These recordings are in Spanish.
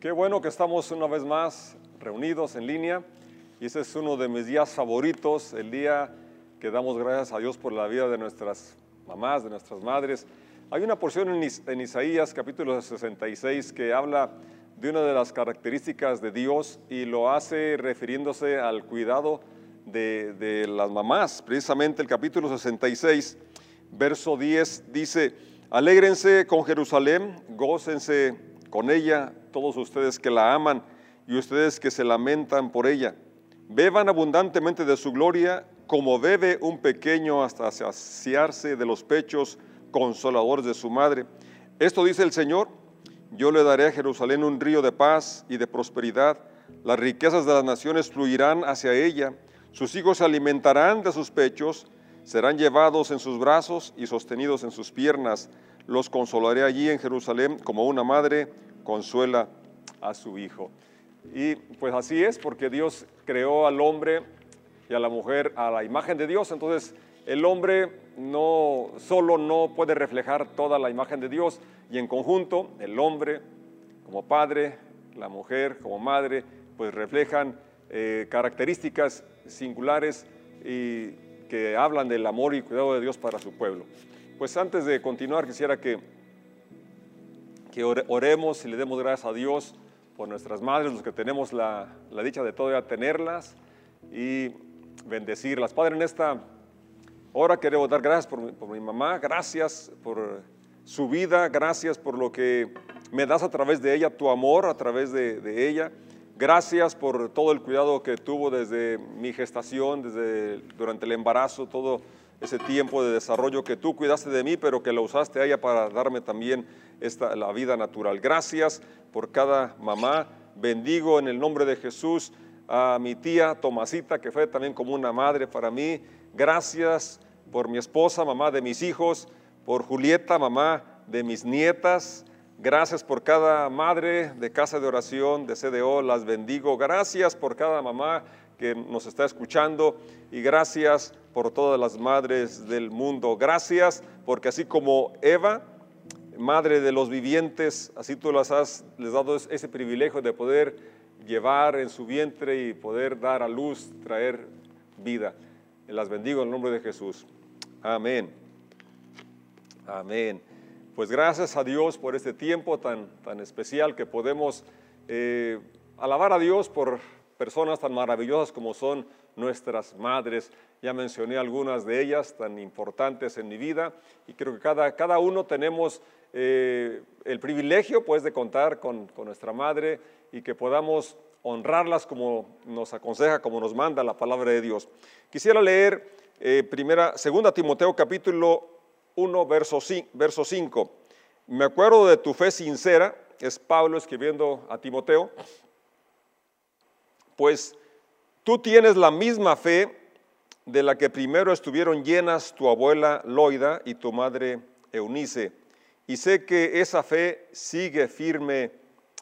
Qué bueno que estamos una vez más reunidos en línea y ese es uno de mis días favoritos, el día que damos gracias a Dios por la vida de nuestras mamás, de nuestras madres. Hay una porción en, Is- en Isaías capítulo 66 que habla de una de las características de Dios y lo hace refiriéndose al cuidado de, de las mamás. Precisamente el capítulo 66, verso 10 dice, alégrense con Jerusalén, gócense con ella todos ustedes que la aman y ustedes que se lamentan por ella. Beban abundantemente de su gloria como bebe un pequeño hasta saciarse de los pechos consoladores de su madre. Esto dice el Señor, yo le daré a Jerusalén un río de paz y de prosperidad. Las riquezas de las naciones fluirán hacia ella. Sus hijos se alimentarán de sus pechos, serán llevados en sus brazos y sostenidos en sus piernas. Los consolaré allí en Jerusalén como una madre consuela a su hijo. Y pues así es, porque Dios creó al hombre y a la mujer a la imagen de Dios. Entonces el hombre no solo no puede reflejar toda la imagen de Dios y en conjunto el hombre como padre, la mujer como madre, pues reflejan eh, características singulares y que hablan del amor y cuidado de Dios para su pueblo. Pues antes de continuar quisiera que, que ore- oremos y le demos gracias a Dios por nuestras madres, los que tenemos la, la dicha de todavía tenerlas y bendecirlas. Padre, en esta hora queremos dar gracias por mi, por mi mamá, gracias por su vida, gracias por lo que me das a través de ella, tu amor a través de, de ella. Gracias por todo el cuidado que tuvo desde mi gestación, desde durante el embarazo, todo ese tiempo de desarrollo que tú cuidaste de mí, pero que lo usaste a ella para darme también esta, la vida natural. Gracias por cada mamá. Bendigo en el nombre de Jesús a mi tía Tomasita, que fue también como una madre para mí. Gracias por mi esposa, mamá de mis hijos, por Julieta, mamá de mis nietas. Gracias por cada madre de casa de oración, de CDO, las bendigo. Gracias por cada mamá que nos está escuchando y gracias por todas las madres del mundo. Gracias porque así como Eva, madre de los vivientes, así tú las has les dado es- ese privilegio de poder llevar en su vientre y poder dar a luz, traer vida. Las bendigo en el nombre de Jesús. Amén. Amén. Pues gracias a Dios por este tiempo tan, tan especial que podemos eh, alabar a Dios por personas tan maravillosas como son nuestras madres. Ya mencioné algunas de ellas tan importantes en mi vida y creo que cada, cada uno tenemos eh, el privilegio pues de contar con, nuestra madre y que podamos honrarlas como nos aconseja, como nos manda la palabra de Dios. Quisiera leer eh, primera, segunda Timoteo capítulo 1, verso 5, verso 5. Me acuerdo de tu fe sincera, es Pablo escribiendo a Timoteo, pues tú tienes la misma fe de la que primero estuvieron llenas tu abuela Loida y tu madre Eunice, y sé que esa fe sigue firme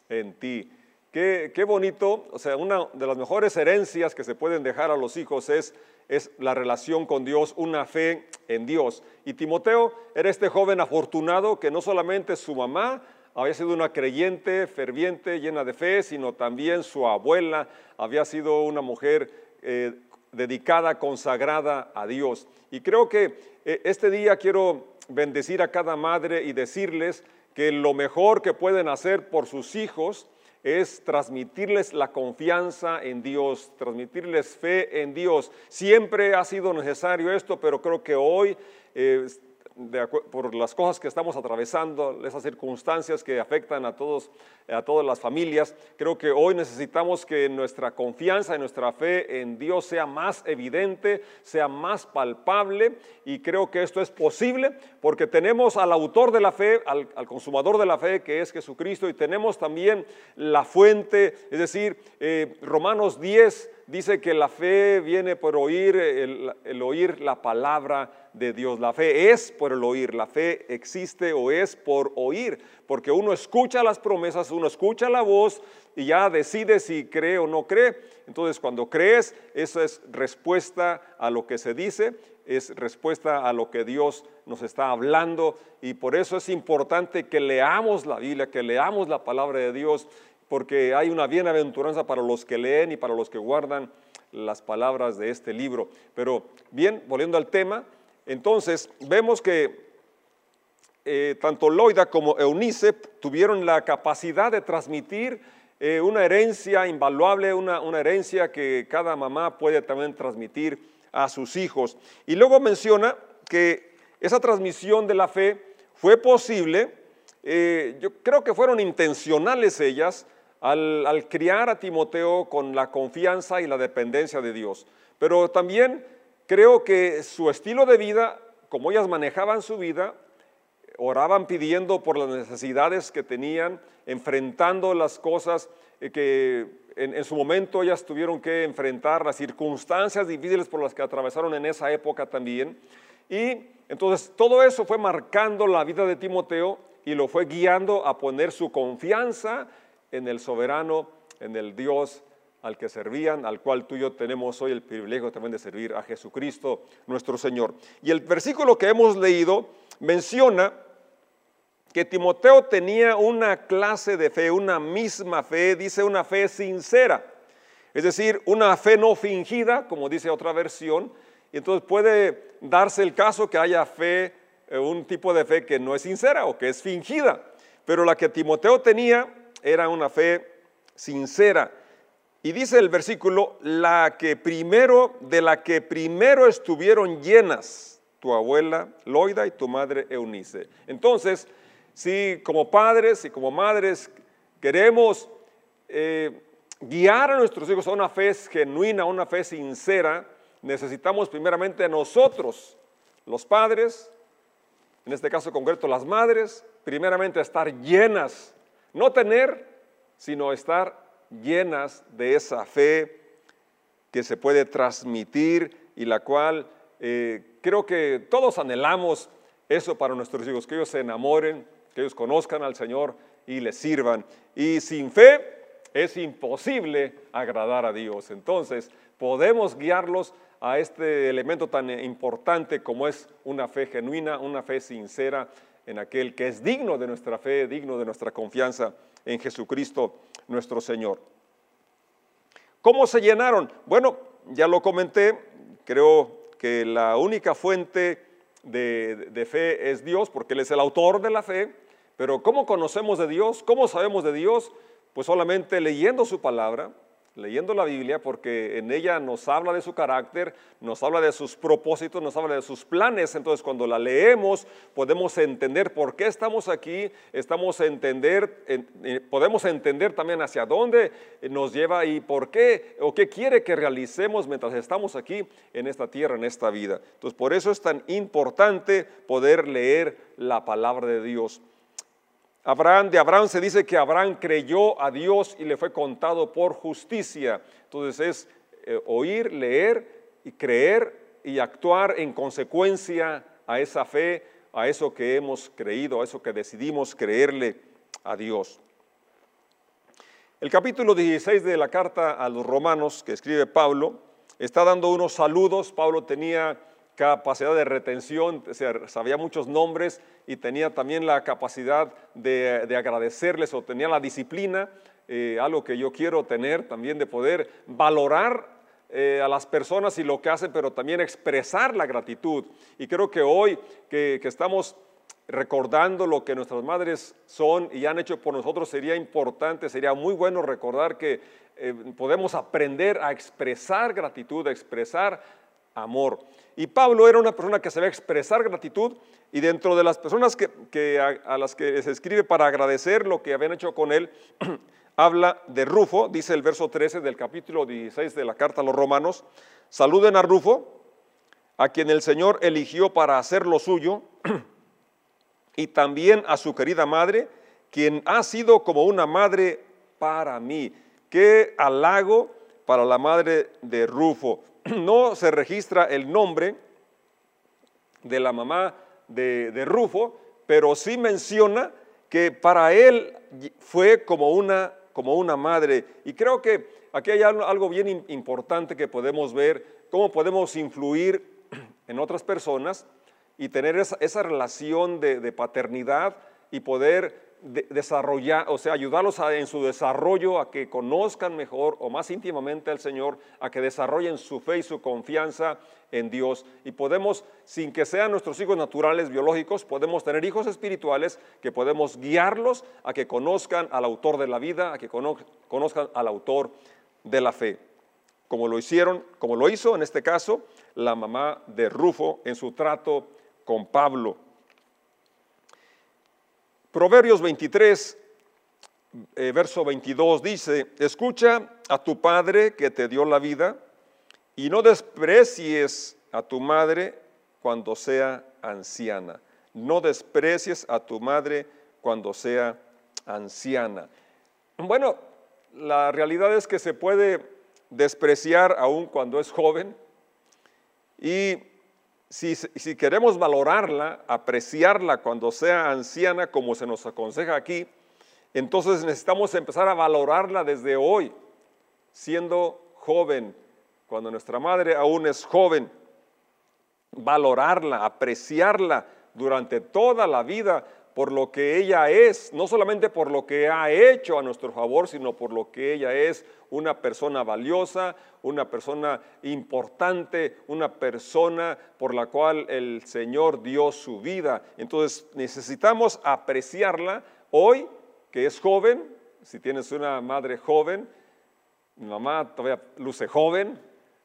en ti. Qué, qué bonito, o sea, una de las mejores herencias que se pueden dejar a los hijos es, es la relación con Dios, una fe en Dios. Y Timoteo era este joven afortunado que no solamente su mamá había sido una creyente, ferviente, llena de fe, sino también su abuela había sido una mujer eh, dedicada, consagrada a Dios. Y creo que eh, este día quiero bendecir a cada madre y decirles que lo mejor que pueden hacer por sus hijos es transmitirles la confianza en Dios, transmitirles fe en Dios. Siempre ha sido necesario esto, pero creo que hoy, eh, por las cosas que estamos atravesando, esas circunstancias que afectan a, todos, a todas las familias, creo que hoy necesitamos que nuestra confianza y nuestra fe en Dios sea más evidente, sea más palpable, y creo que esto es posible porque tenemos al autor de la fe, al, al consumador de la fe, que es Jesucristo, y tenemos también la fuente, es decir, eh, Romanos 10 dice que la fe viene por oír, el, el oír la palabra de Dios. La fe es por el oír, la fe existe o es por oír, porque uno escucha las promesas, uno escucha la voz y ya decide si cree o no cree. Entonces cuando crees, eso es respuesta a lo que se dice, es respuesta a lo que Dios nos está hablando y por eso es importante que leamos la Biblia, que leamos la palabra de Dios porque hay una bienaventuranza para los que leen y para los que guardan las palabras de este libro. Pero bien, volviendo al tema, entonces vemos que eh, tanto Loida como Eunice tuvieron la capacidad de transmitir eh, una herencia invaluable, una, herencia que cada mamá puede también transmitir a sus hijos. Y luego menciona que esa transmisión de la fe fue posible, eh, yo creo que fueron intencionales ellas al, criar a Timoteo con la confianza y la dependencia de Dios. Pero también creo que su estilo de vida, como ellas manejaban su vida, oraban pidiendo por las necesidades que tenían, enfrentando las cosas eh, que en, su momento ellas tuvieron que enfrentar, las circunstancias difíciles por las que atravesaron en esa época también. Y entonces todo eso fue marcando la vida de Timoteo y lo fue guiando a poner su confianza en el soberano, en el Dios al que servían, al cual tú y yo tenemos hoy el privilegio también de servir a Jesucristo nuestro Señor. Y el versículo que hemos leído menciona que Timoteo tenía una clase de fe, una misma fe, dice una fe sincera, es decir, una fe no fingida, como dice otra versión, y entonces puede darse el caso que haya fe, eh, un tipo de fe que no es sincera o que es fingida, pero la que Timoteo tenía era una fe sincera. Y dice el versículo, la que primero, de la que primero estuvieron llenas tu abuela Loida y tu madre Eunice. Entonces, si como padres y como madres queremos eh, guiar a nuestros hijos a una fe genuina, a una fe sincera, necesitamos primeramente nosotros, los padres, en este caso concreto las madres, primeramente estar llenas, no tener, sino estar llenas de esa fe que se puede transmitir y la cual eh, creo que todos anhelamos eso para nuestros hijos, que ellos se enamoren, que ellos conozcan al Señor y le sirvan. Y sin fe es imposible agradar a Dios. Entonces, podemos guiarlos a este elemento tan importante como es una fe genuina, una fe sincera en aquel que es digno de nuestra fe, digno de nuestra confianza en Jesucristo nuestro Señor. ¿Cómo se llenaron? Bueno, ya lo comenté, creo que la única fuente de, fe es Dios, porque Él es el autor de la fe, pero ¿cómo conocemos de Dios? ¿Cómo sabemos de Dios? Pues solamente leyendo su palabra, leyendo la Biblia, porque en ella nos habla de su carácter, nos habla de sus propósitos, nos habla de sus planes. Entonces cuando la leemos podemos entender por qué estamos aquí, estamos entender, eh, podemos entender también hacia dónde nos lleva y por qué o qué quiere que realicemos mientras estamos aquí en esta tierra, en esta vida. Entonces por eso es tan importante poder leer la palabra de Dios. Abraham, de Abraham se dice que Abraham creyó a Dios y le fue contado por justicia. Entonces es eh, oír, leer y creer y actuar en consecuencia a esa fe, a eso que hemos creído, a eso que decidimos creerle a Dios. El capítulo 16 de la carta a los romanos que escribe Pablo está dando unos saludos. Pablo tenía capacidad de retención, sabía muchos nombres y tenía también la capacidad de, agradecerles o tenía la disciplina, eh, algo que yo quiero tener también de poder valorar eh, a las personas y lo que hacen, pero también expresar la gratitud. Y creo que hoy que, estamos recordando lo que nuestras madres son y han hecho por nosotros, sería importante, sería muy bueno recordar que eh, podemos aprender a expresar gratitud, a expresar amor. Y Pablo era una persona que sabía expresar gratitud y dentro de las personas que, a, las que se escribe para agradecer lo que habían hecho con él, habla de Rufo, dice el verso 13 del capítulo 16 de la carta a los romanos, saluden a Rufo, a quien el Señor eligió para hacer lo suyo, y también a su querida madre, quien ha sido como una madre para mí. Qué halago para la madre de Rufo. no se registra el nombre de la mamá de, Rufo, pero sí menciona que para él fue como una, como una madre. Y creo que aquí hay algo bien importante que podemos ver, cómo podemos influir en otras personas y tener esa, relación de, paternidad y poder desarrollar, o sea, ayudarlos en su desarrollo, a que conozcan mejor o más íntimamente al Señor, a que desarrollen su fe y su confianza en Dios. Y podemos, sin que sean nuestros hijos naturales, biológicos, podemos tener hijos espirituales que podemos guiarlos a que conozcan al autor de la vida, a que conozcan al autor de la fe. Como lo hicieron, como lo hizo en este caso la mamá de Rufo en su trato con Pablo. Proverbios 23, eh, verso 22 dice, escucha a tu padre que te dio la vida y no desprecies a tu madre cuando sea anciana. No desprecies a tu madre cuando sea anciana. Bueno, la realidad es que se puede despreciar aún cuando es joven y si, queremos valorarla, apreciarla cuando sea anciana, como se nos aconseja aquí, entonces necesitamos empezar a valorarla desde hoy, siendo joven, cuando nuestra madre aún es joven, valorarla, apreciarla durante toda la vida por lo que ella es, no solamente por lo que ha hecho a nuestro favor, sino por lo que ella es, una persona valiosa, una persona importante, una persona por la cual el Señor dio su vida. Entonces necesitamos apreciarla hoy, que es joven, si tienes una madre joven, mi mamá todavía luce joven,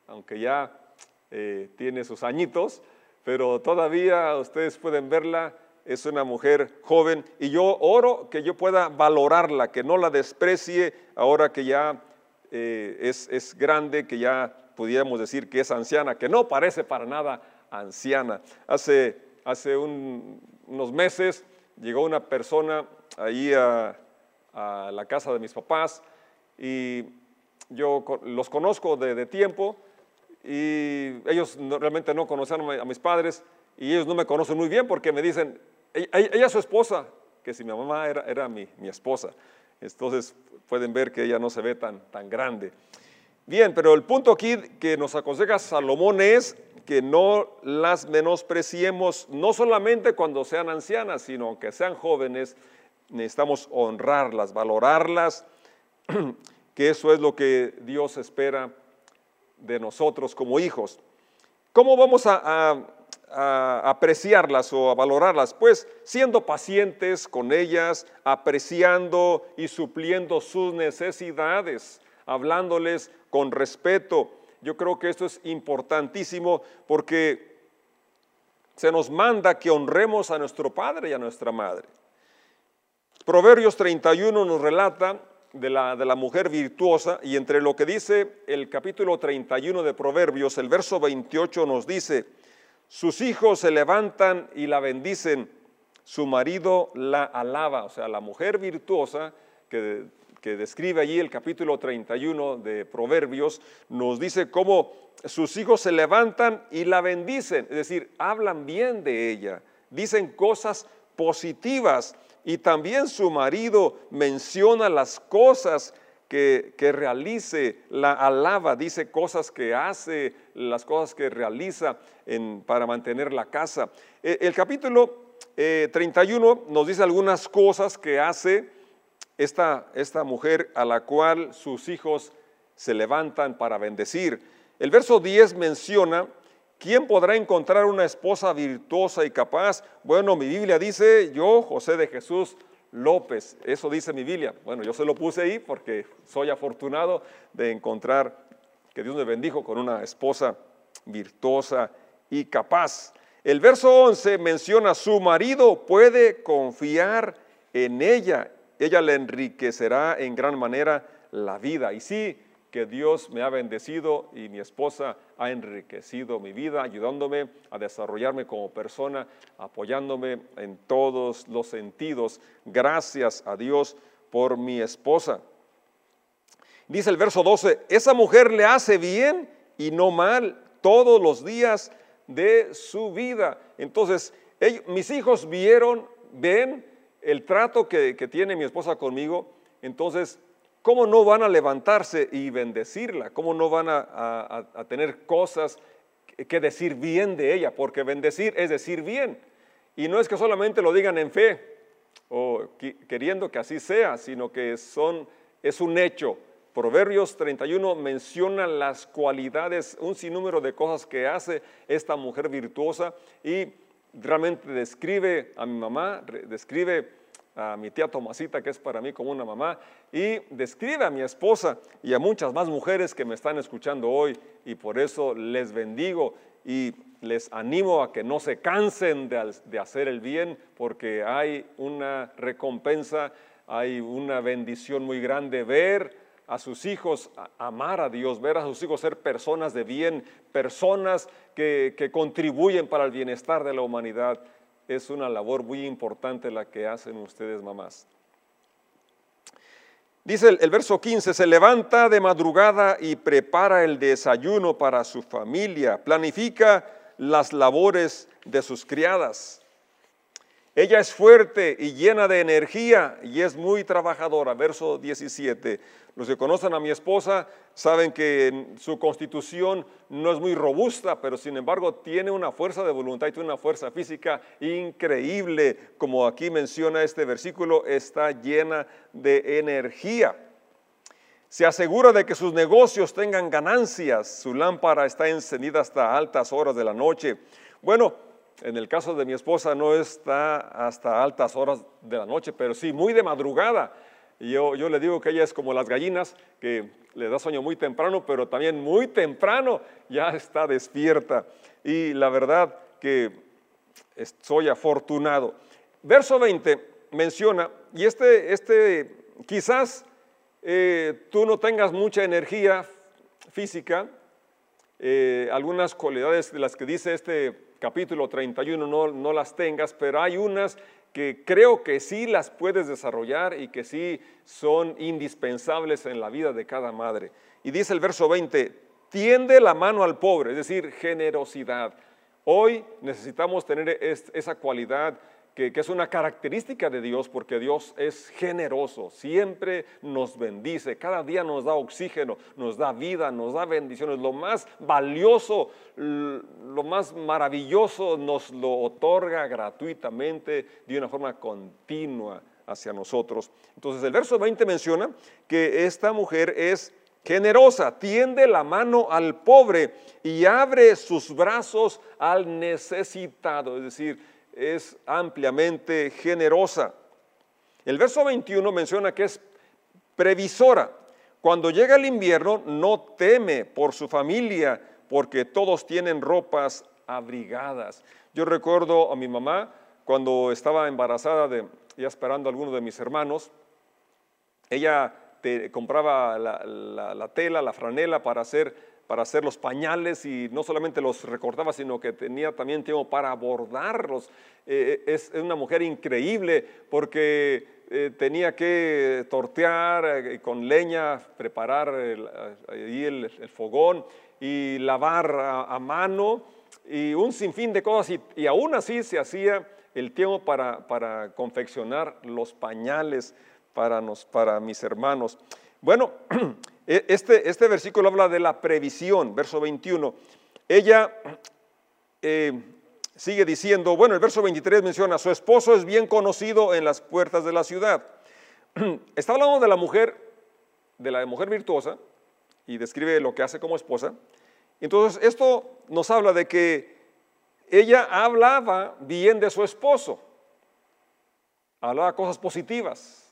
aunque ya eh, tiene sus añitos, pero todavía ustedes pueden verla, es una mujer joven y yo oro que yo pueda valorarla, que no la desprecie ahora que ya eh, es, grande, que ya pudiéramos decir que es anciana, que no parece para nada anciana. Hace, hace unos meses llegó una persona ahí a, la casa de mis papás y yo los conozco de tiempo, y ellos realmente no conocían a mis padres y ellos no me conocen muy bien porque me dicen, ella, es su esposa, que si mi mamá era, era mi, mi, esposa. Entonces pueden ver que ella no se ve tan, tan grande. Bien, pero el punto aquí que nos aconseja Salomón es que no las menospreciemos, no solamente cuando sean ancianas, sino que sean jóvenes, necesitamos honrarlas, valorarlas, que eso es lo que Dios espera de nosotros como hijos. ¿Cómo vamos a, apreciarlas o a valorarlas? Pues siendo pacientes con ellas, apreciando y supliendo sus necesidades, hablándoles con respeto. Yo creo que esto es importantísimo porque se nos manda que honremos a nuestro padre y a nuestra madre. Proverbios 31 nos relata de la, de la, mujer virtuosa y entre lo que dice el capítulo 31 de Proverbios, el verso 28 nos dice, sus hijos se levantan y la bendicen, su marido la alaba, o sea, la mujer virtuosa que, que describe allí el capítulo 31 de Proverbios, nos dice cómo sus hijos se levantan y la bendicen, es decir, hablan bien de ella, dicen cosas positivas y también su marido menciona las cosas que, realice, la alaba, dice cosas que hace, las cosas que realiza para mantener la casa. E, el, capítulo 31 eh, nos dice algunas cosas que hace esta, esta mujer a la cual sus hijos se levantan para bendecir. El verso 10 menciona ¿Quién podrá encontrar una esposa virtuosa y capaz? Bueno, mi Biblia dice, yo, José de Jesús López, eso dice mi Biblia. Bueno, yo se lo puse ahí porque soy afortunado de encontrar que Dios me bendijo con una esposa virtuosa y capaz. El verso 11 menciona, su marido puede confiar en ella, ella le enriquecerá en gran manera la vida. Y sí, que Dios me ha bendecido y mi esposa ha enriquecido mi vida, ayudándome a desarrollarme como persona, apoyándome en todos los sentidos. Gracias a Dios por mi esposa. Dice el verso 12, esa mujer le hace bien y no mal todos los días de su vida. Entonces, mis hijos vieron, ven el trato que, que tiene mi esposa conmigo. Entonces, ¿cómo no van a levantarse y bendecirla? ¿Cómo no van a, tener cosas que decir bien de ella? Porque bendecir es decir bien. Y no es que solamente lo digan en fe o queriendo que así sea, sino que es un hecho. Proverbios 31 menciona las cualidades, un sinnúmero de cosas que hace esta mujer virtuosa y realmente describe a mi mamá, describe a mi tía Tomasita, que es para mí como una mamá, y describe a mi esposa y a muchas más mujeres que me están escuchando hoy, y por eso les bendigo y les animo a que no se cansen de, hacer el bien, porque hay una recompensa, hay una bendición muy grande ver a sus hijos amar a Dios, ver a sus hijos ser personas de bien, personas que, contribuyen para el bienestar de la humanidad. Es una labor muy importante la que hacen ustedes, mamás. Dice el, verso 15, se levanta de madrugada y prepara el desayuno para su familia, planifica las labores de sus criadas. Ella es fuerte y llena de energía y es muy trabajadora. Verso 17. Los que conocen a mi esposa saben que su constitución no es muy robusta, pero sin embargo tiene una fuerza de voluntad y tiene una fuerza física increíble. Como aquí menciona este versículo, está llena de energía. Se asegura de que sus negocios tengan ganancias. Su lámpara está encendida hasta altas horas de la noche. Bueno, en el caso de mi esposa no está hasta altas horas de la noche, pero sí muy de madrugada. Yo, yo le digo que ella es como las gallinas, que le da sueño muy temprano, pero también muy temprano ya está despierta. Y la verdad que soy afortunado. Verso 20 menciona, y este, este quizás eh, tú no tengas mucha energía física, eh, algunas cualidades de las que dice este capítulo 31 no, no las tengas, pero hay unas que creo que sí las puedes desarrollar y que sí son indispensables en la vida de cada madre. Y dice el verso 20, tiende la mano al pobre, es decir, generosidad. Hoy necesitamos tener esa cualidad que, es una característica de Dios porque Dios es generoso, siempre nos bendice, cada día nos da oxígeno, nos da vida, nos da bendiciones. Lo más valioso, lo más maravilloso nos lo otorga gratuitamente de una forma continua hacia nosotros. Entonces el verso 20 menciona que esta mujer es generosa, tiende la mano al pobre y abre sus brazos al necesitado, es decir, es ampliamente generosa. El verso 21 menciona que es previsora. Cuando llega el invierno no teme por su familia porque todos tienen ropas abrigadas. Yo recuerdo a mi mamá cuando estaba embarazada de, ya esperando a alguno de mis hermanos, ella te, compraba la tela, la franela para hacer para hacer los pañales y no solamente los recortaba, sino que tenía también tiempo para bordarlos. Eh, es una mujer increíble porque eh, tenía que tortear eh, con leña, preparar el, el, fogón y lavar a, mano y un sinfín de cosas y, y aún así se hacía el tiempo para, para confeccionar los pañales para, nos, para mis hermanos. Bueno, este, este versículo habla de la previsión, verso 21. Ella eh, sigue diciendo, bueno, el verso 23 menciona, su esposo es bien conocido en las puertas de la ciudad. Está hablando de la mujer, de la mujer virtuosa, y describe lo que hace como esposa. Entonces, esto nos habla de que ella hablaba bien de su esposo, hablaba cosas positivas,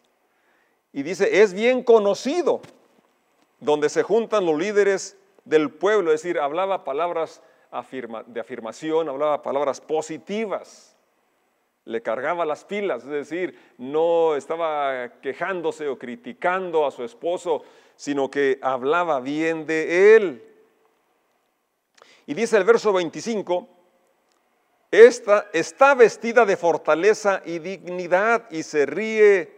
y dice, es bien conocido donde se juntan los líderes del pueblo, es decir, hablaba palabras de afirmación, hablaba palabras positivas, le cargaba las pilas, es decir, no estaba quejándose o criticando a su esposo, sino que hablaba bien de él. Y dice el verso 25, esta está vestida de fortaleza y dignidad y se ríe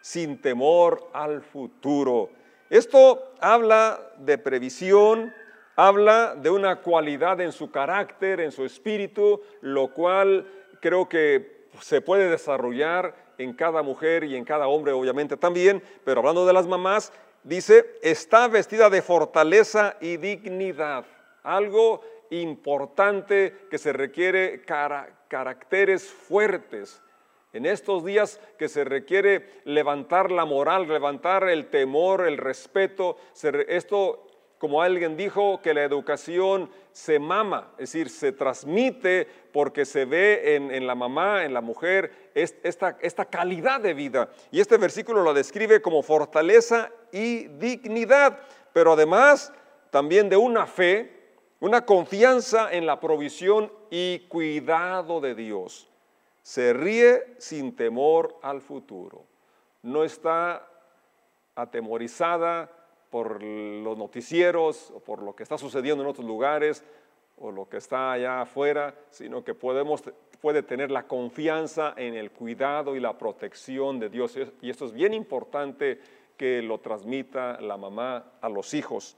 sin temor al futuro. Esto habla de previsión, habla de una cualidad en su carácter, en su espíritu, lo cual creo que se puede desarrollar en cada mujer y en cada hombre obviamente también, pero hablando de las mamás, dice, está vestida de fortaleza y dignidad, algo importante que se requiere caracteres fuertes En estos días que se requiere levantar la moral, levantar el temor, el respeto, esto como alguien dijo, que la educación se mama, es decir, se transmite porque se ve en, la mamá, en la mujer, esta, esta calidad de vida. Y este versículo lo describe como fortaleza y dignidad, pero además también de una fe, una confianza en la provisión y cuidado de Dios. Se ríe sin temor al futuro. No está atemorizada por los noticieros o por lo que está sucediendo en otros lugares o lo que está allá afuera, sino que podemos, puede tener la confianza en el cuidado y la protección de Dios. Y esto es bien importante que lo transmita la mamá a los hijos.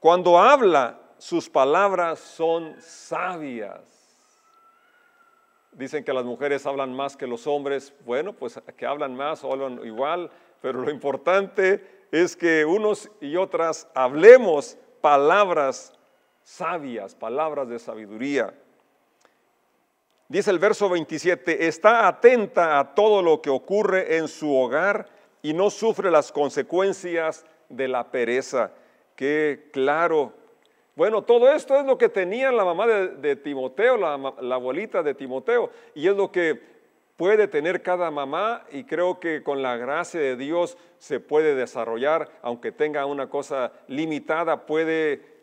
Cuando habla, sus palabras son sabias. Dicen que las mujeres hablan más que los hombres. Bueno, pues que hablan más o hablan igual, pero lo importante es que unos y otras hablemos palabras sabias, palabras de sabiduría. Dice el verso 27, está atenta a todo lo que ocurre en su hogar y no sufre las consecuencias de la pereza. Qué claro. Bueno, todo esto es lo que tenía la mamá de, Timoteo, la, abuelita de Timoteo, y es lo que puede tener cada mamá y creo que con la gracia de Dios se puede desarrollar, aunque tenga una cosa limitada, puede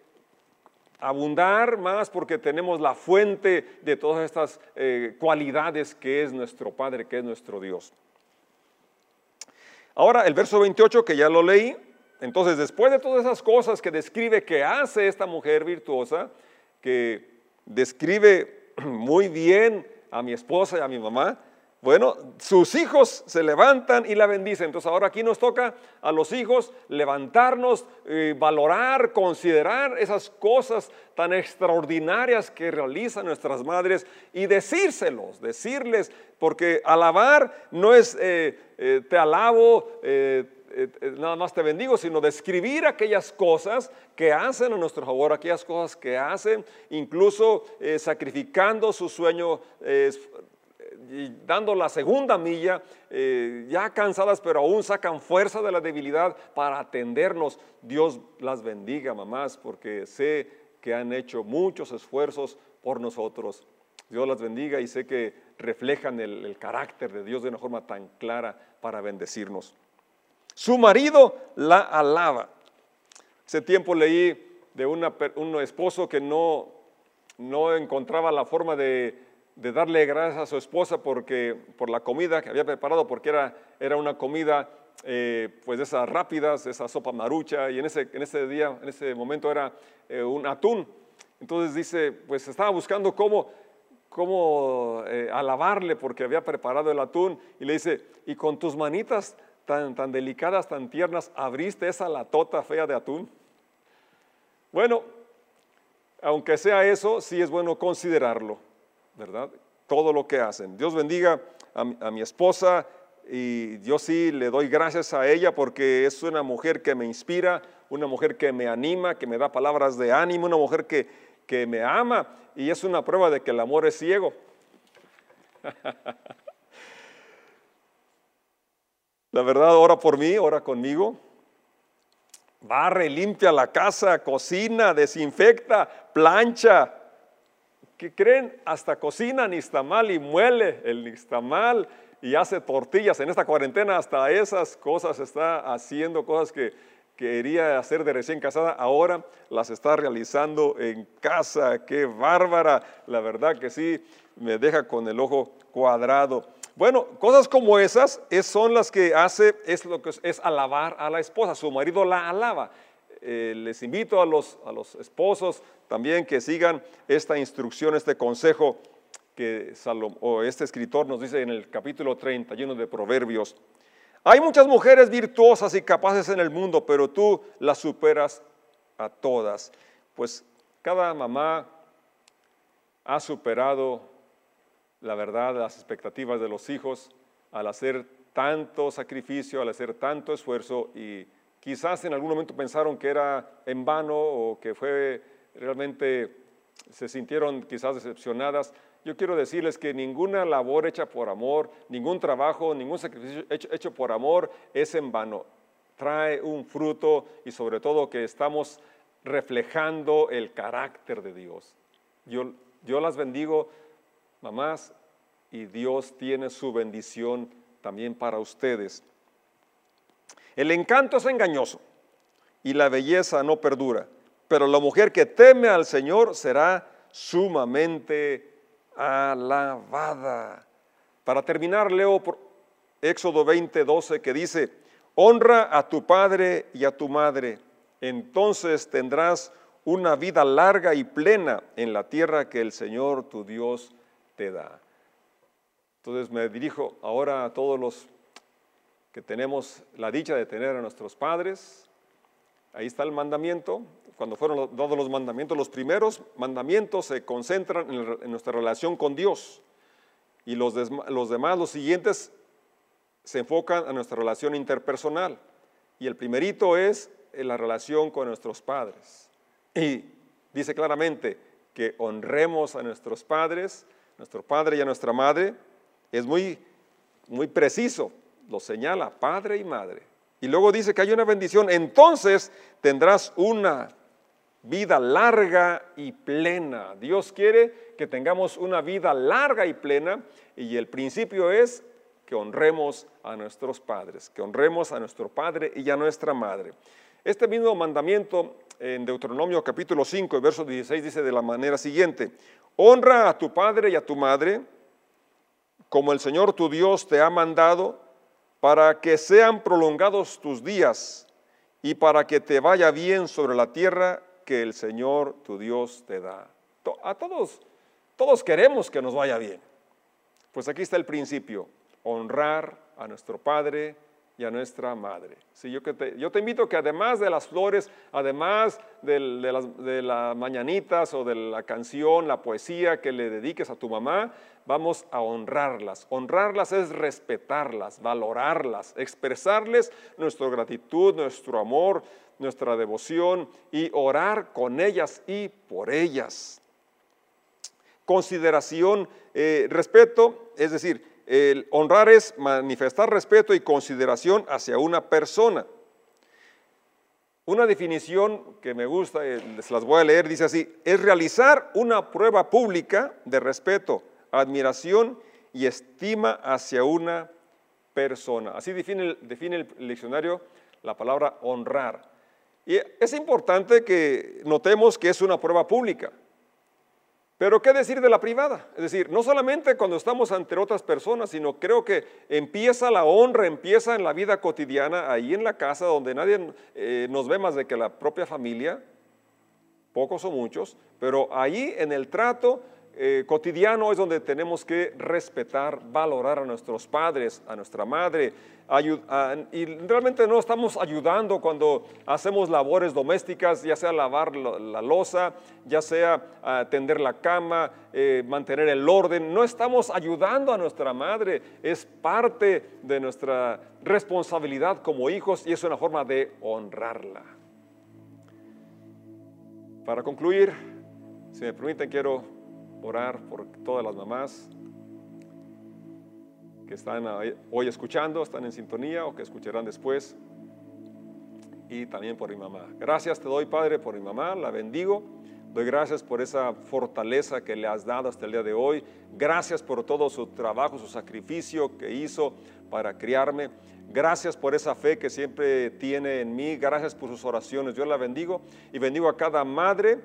abundar más porque tenemos la fuente de todas estas eh, cualidades que es nuestro Padre, que es nuestro Dios. Ahora el verso 28 que ya lo leí, entonces después de todas esas cosas que describe que hace esta mujer virtuosa, que describe muy bien a mi esposa y a mi mamá, bueno, sus hijos se levantan y la bendicen. Entonces ahora aquí nos toca a los hijos levantarnos, eh, valorar, considerar esas cosas tan extraordinarias que realizan nuestras madres y decírselos, decirles, porque alabar no es eh, eh, te alabo, nada más te bendigo, sino describir aquellas cosas que hacen a nuestro favor, aquellas cosas que hacen, incluso sacrificando su sueño y dando la segunda milla, eh, ya cansadas, pero aún sacan fuerza de la debilidad para atendernos. Dios las bendiga, mamás, porque sé que han hecho muchos esfuerzos por nosotros. Dios las bendiga y sé que reflejan el, carácter de Dios de una forma tan clara para bendecirnos. Su marido la alaba. Hace tiempo leí de un esposo que no, encontraba la forma de de darle gracias a su esposa porque, por la comida que había preparado, porque era, una comida eh, pues de esas rápidas, esa sopa marucha, y en ese, día, en ese momento era eh, un atún. Entonces dice, pues estaba buscando cómo, cómo eh, alabarle porque había preparado el atún, y le dice, y con tus manitas tan, tan delicadas, tan tiernas, abriste esa latota fea de atún. Bueno, aunque sea eso, sí es bueno considerarlo ¿verdad? Todo lo que hacen. Dios bendiga a mi, esposa y yo sí le doy gracias a ella porque es una mujer que me inspira, una mujer que me anima, que me da palabras de ánimo, una mujer que, que me ama y es una prueba de que el amor es ciego. La verdad, ora por mí, ora conmigo. Barre, limpia la casa, cocina, desinfecta, plancha, que creen? Hasta cocina nistamal y muele el nistamal y hace tortillas. En esta cuarentena hasta esas cosas está haciendo, cosas que quería hacer de recién casada, ahora las está realizando en casa. Qué bárbara. La verdad que sí, me deja con el ojo cuadrado. Bueno, cosas como esas son las que hace, es lo que es alabar a la esposa. Su marido la alaba. Eh, les invito a los, a los esposos también que sigan esta instrucción, este consejo que este escritor nos dice en el capítulo 31 de Proverbios. Hay muchas mujeres virtuosas y capaces en el mundo, pero tú las superas a todas. Pues cada mamá ha superado la verdad, las expectativas de los hijos al hacer tanto sacrificio, al hacer tanto esfuerzo y Quizás en algún momento pensaron que era en vano o que fue realmente, se sintieron quizás decepcionadas yo quiero decirles que ninguna labor hecha por amor, ningún trabajo, ningún sacrificio hecho, por amor es en vano. Trae un fruto y sobre todo que estamos reflejando el carácter de Dios. Yo, yo las bendigo, mamás, y Dios tiene su bendición también para ustedes. El encanto es engañoso y la belleza no perdura, pero la mujer que teme al Señor será sumamente alabada. Para terminar, leo por Éxodo 20, 12 que dice, honra a tu padre y a tu madre, entonces tendrás una vida larga y plena en la tierra que el Señor tu Dios te da. Entonces me dirijo ahora a todos los que tenemos la dicha de tener a nuestros padres. Ahí está el mandamiento. Cuando fueron dados los mandamientos, los primeros mandamientos se concentran en, nuestra relación con Dios. Y los, los demás, los siguientes, se enfocan a nuestra relación interpersonal. Y el primerito es en la relación con nuestros padres. Y dice claramente que honremos a nuestros padres, nuestro padre y a nuestra madre, es muy, muy preciso, lo señala, padre y madre. Y luego dice que hay una bendición, entonces tendrás una vida larga y plena. Dios quiere que tengamos una vida larga y plena y el principio es que honremos a nuestros padres, que honremos a nuestro padre y a nuestra madre. Este mismo mandamiento en Deuteronomio capítulo 5, verso 16 dice de la manera siguiente, honra a tu padre y a tu madre como el Señor tu Dios te ha mandado, para que sean prolongados tus días y para que te vaya bien sobre la tierra que el Señor tu Dios te da. A todos, todos queremos que nos vaya bien. Pues aquí está el principio, honrar a nuestro Padre y a nuestra madre. Sí, yo, te, yo te invito que además de las flores, además de, las, de las mañanitas o de la canción, la poesía que le dediques a tu mamá, vamos a honrarlas. Honrarlas es respetarlas, valorarlas, expresarles nuestra gratitud, nuestro amor, nuestra devoción y orar con ellas y por ellas. Consideración, eh, respeto, es decir, el honrar es manifestar respeto y consideración hacia una persona. Una definición que me gusta, eh, se las voy a leer, dice así, es realizar una prueba pública de respeto, admiración y estima hacia una persona. Así define, define el diccionario la palabra honrar. Y es importante que notemos que es una prueba pública. Pero ¿qué decir de la privada? Es decir, no solamente cuando estamos ante otras personas, sino creo que empieza la honra, empieza en la vida cotidiana, ahí en la casa, donde nadie eh, nos ve más de que la propia familia, pocos o muchos, pero ahí en el trato eh, cotidiano es donde tenemos que respetar, valorar a nuestros padres, a nuestra madre, y realmente no estamos ayudando cuando hacemos labores domésticas, ya sea lavar la, losa, ya sea tender la cama, eh, mantener el orden, no estamos ayudando a nuestra madre, es parte de nuestra responsabilidad como hijos y es una forma de honrarla. Para concluir, si me permiten, quiero orar por todas las mamás que están hoy escuchando, están en sintonía o que escucharán después. Y también por mi mamá. Gracias te doy, Padre, por mi mamá, la bendigo. Doy gracias por esa fortaleza que le has dado hasta el día de hoy. Gracias por todo su trabajo, su sacrificio que hizo para criarme. Gracias por esa fe que siempre tiene en mí. Gracias por sus oraciones. Yo la bendigo y bendigo a cada madre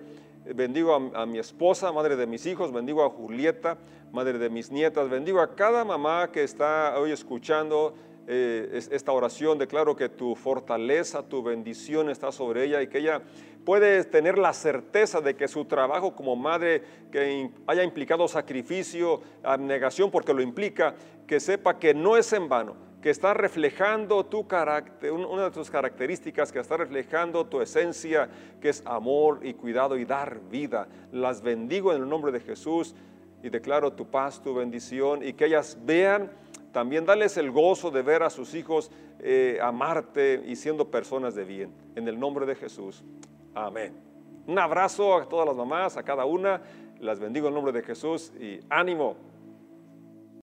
bendigo a, mi esposa, madre de mis hijos, bendigo a Julieta, madre de mis nietas, bendigo a cada mamá que está hoy escuchando eh, esta oración, declaro que tu fortaleza, tu bendición está sobre ella y que ella puede tener la certeza de que su trabajo como madre, que haya implicado sacrificio, abnegación, porque lo implica, que sepa que no es en vano, que está reflejando tu carácter, una de tus características, que está reflejando tu esencia, que es amor y cuidado y dar vida. Las bendigo en el nombre de Jesús y declaro tu paz, tu bendición y que ellas vean, también dales el gozo de ver a sus hijos eh, amarte y siendo personas de bien. En el nombre de Jesús. Amén. Un abrazo a todas las mamás, a cada una Las bendigo en nombre de Jesús y ánimo.